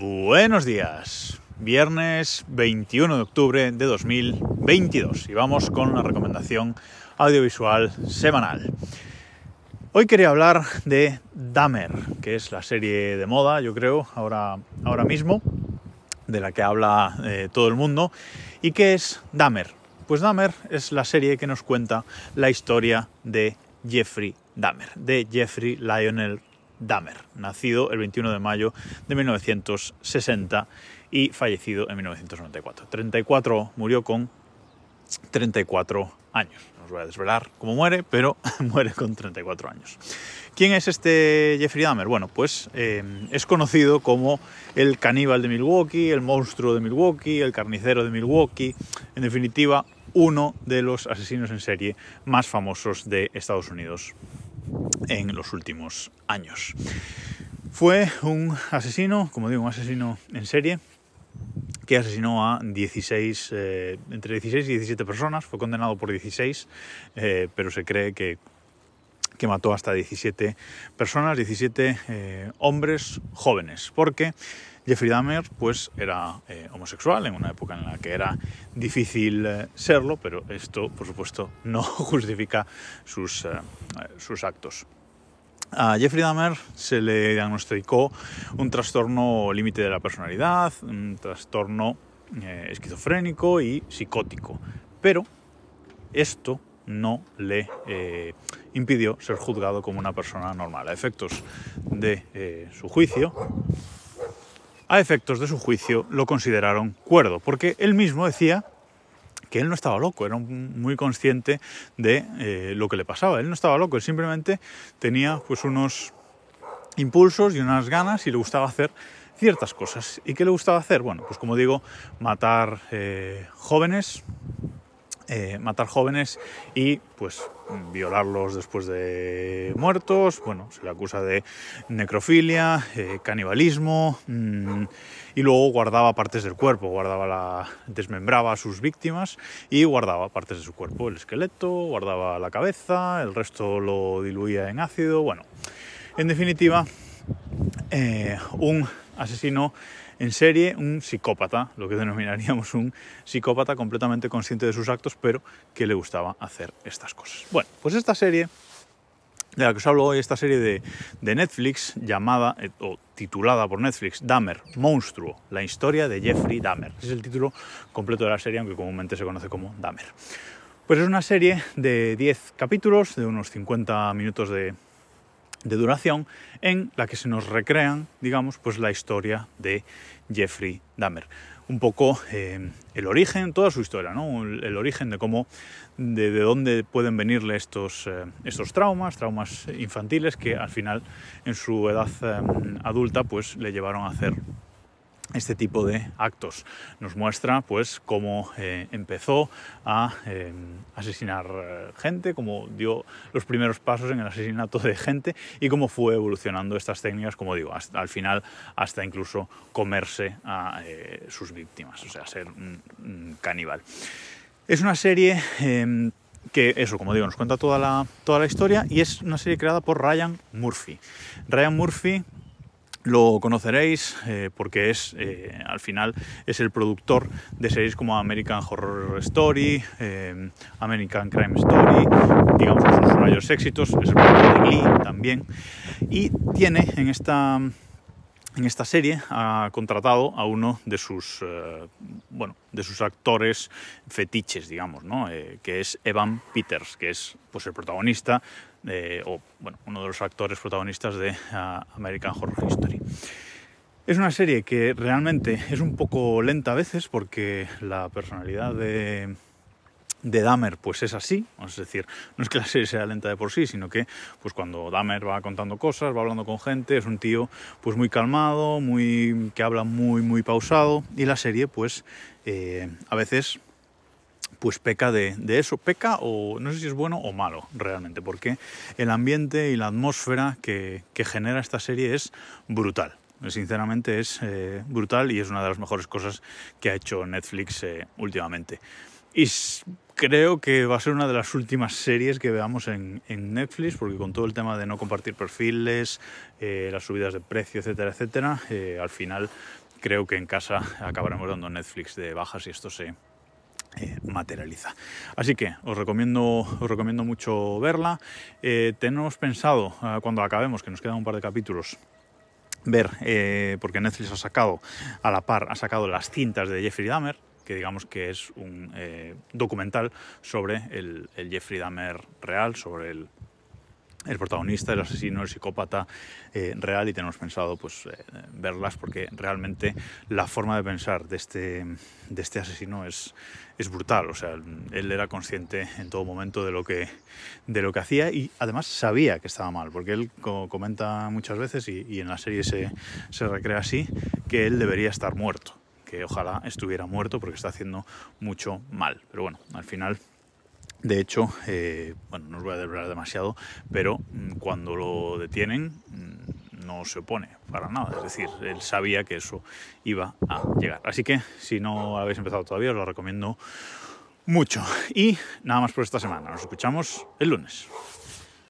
Buenos días, viernes 21 de octubre de 2022 y vamos con la recomendación audiovisual semanal. Hoy quería hablar de Dahmer, que es la serie de moda, yo creo, ahora, ahora mismo, de la que habla eh, todo el mundo. ¿Y qué es Dahmer? Pues Dahmer es la serie que nos cuenta la historia de Jeffrey Dahmer, de Jeffrey Lionel Dahmer, nacido el 21 de mayo de 1960 y fallecido en 1994. 34 murió con 34 años. No os voy a desvelar cómo muere, pero muere con 34 años. ¿Quién es este Jeffrey Dahmer? Bueno, pues eh, es conocido como el caníbal de Milwaukee, el monstruo de Milwaukee, el carnicero de Milwaukee, en definitiva, uno de los asesinos en serie más famosos de Estados Unidos en los últimos años. Fue un asesino, como digo, un asesino en serie que asesinó a 16, eh, entre 16 y 17 personas, fue condenado por 16, eh, pero se cree que, que, mató hasta 17 personas, 17 eh, hombres jóvenes, porque Jeffrey Dahmer pues, era homosexual en una época en la que era difícil serlo, pero esto, por supuesto, no justifica sus, sus actos. A Jeffrey Dahmer se le diagnosticó un trastorno límite de la personalidad, un trastorno eh, esquizofrénico y psicótico, pero esto no le eh, impidió ser juzgado como una persona normal. A efectos de eh, su juicio, a efectos de su juicio lo consideraron cuerdo, porque él mismo decía que él no estaba loco, era muy consciente de eh, lo que le pasaba. Él no estaba loco, él simplemente tenía pues unos impulsos y unas ganas y le gustaba hacer ciertas cosas. ¿Y qué le gustaba hacer? Bueno, pues como digo, matar eh, jóvenes, eh, matar jóvenes y pues violarlos después de muertos. Bueno, se le acusa de necrofilia, canibalismo. Mm, y luego guardaba partes del cuerpo, guardaba la, desmembraba a sus víctimas y guardaba partes de su cuerpo, el esqueleto, guardaba la cabeza, el resto lo diluía en ácido, bueno, en definitiva, eh, un asesino en serie, un psicópata, lo que denominaríamos un psicópata completamente consciente de sus actos, pero que le gustaba hacer estas cosas. Bueno, pues esta serie de la que os hablo hoy, esta serie de, Netflix llamada eh, o titulada por Netflix Dahmer, Monstruo, la historia de Jeffrey Dahmer. Es el título completo de la serie, aunque comúnmente se conoce como Dahmer. Pues es una serie de 10 capítulos, de unos 50 minutos de, de duración, en la que se nos recrean, digamos, pues la historia de Jeffrey Dahmer un poco eh, el origen, toda su historia, ¿no? el, origen de cómo, de, dónde pueden venirle estos, eh, estos traumas, traumas infantiles que al final en su edad eh, adulta pues le llevaron a hacer este tipo de actos. Nos muestra pues cómo eh, empezó a eh, asesinar eh, gente, cómo dio los primeros pasos en el asesinato de gente y cómo fue evolucionando estas técnicas, como digo, hasta, al final hasta incluso comerse a sus víctimas, o sea, ser un, caníbal. Es una serie em, que eso, como digo, nos cuenta toda la, toda la historia y es una serie creada por Ryan Murphy. Ryan Murphy lo conoceréis eh, porque es, eh, al final, es el productor de series como American Horror Story, eh, American Crime Story, digamos que sus mayores éxitos, es el productor de Glee también, y tiene en esta, en esta serie ha contratado a uno de sus, bueno, de sus actores fetiches, digamos, ¿no? que es Evan Peters, que es pues, el protagonista o bueno, uno de los actores protagonistas de ah, American Horror History. Es una serie que realmente es un poco lenta a veces porque la personalidad de, de Dahmer pues es así, es decir, no es que la serie sea lenta de por sí, sino que pues cuando Dahmer va contando cosas, va hablando con gente, es un tío pues muy calmado, muy que habla muy muy pausado y la serie pues eh, a veces pues peca de, eso, peca o no sé si es bueno o malo realmente, porque el ambiente y la atmósfera que, genera esta serie es brutal. Sinceramente es eh, brutal y es una de las mejores cosas que ha hecho Netflix eh, últimamente. Y creo que va a ser una de las últimas series que veamos en, Netflix, porque con todo el tema de no compartir perfiles, eh, las subidas de precio, etcétera, etcétera, al final creo que en casa acabaremos dando Netflix de bajas y esto se eh, materializa. Así que os recomiendo, os recomiendo mucho verla. Eh, tenemos pensado, ah, cuando acabemos, que nos quedan un par de capítulos, ver, eh, porque Netflix ha sacado, a la par, ha sacado las cintas de Jeffrey Dahmer, que digamos que es un documental sobre el Jeffrey Dahmer real, sobre el el protagonista, el asesino, el psicópata eh, real y tenemos pensado pues, eh, verlas porque realmente la forma de pensar de este, de este asesino es, es brutal. O sea, él era consciente en todo momento de lo, que, de lo que hacía y además sabía que estaba mal, porque él comenta muchas veces y, y en la serie se, se recrea así, que él debería estar muerto, que ojalá estuviera muerto porque está haciendo mucho mal. Pero bueno, al final de hecho, eh, bueno, no os voy a develar demasiado, pero mm, cuando lo detienen mm, no se opone para nada. Es decir, él sabía que eso iba a llegar. Así que si no habéis empezado todavía, os lo recomiendo mucho. Y nada más por esta semana. Nos escuchamos el lunes.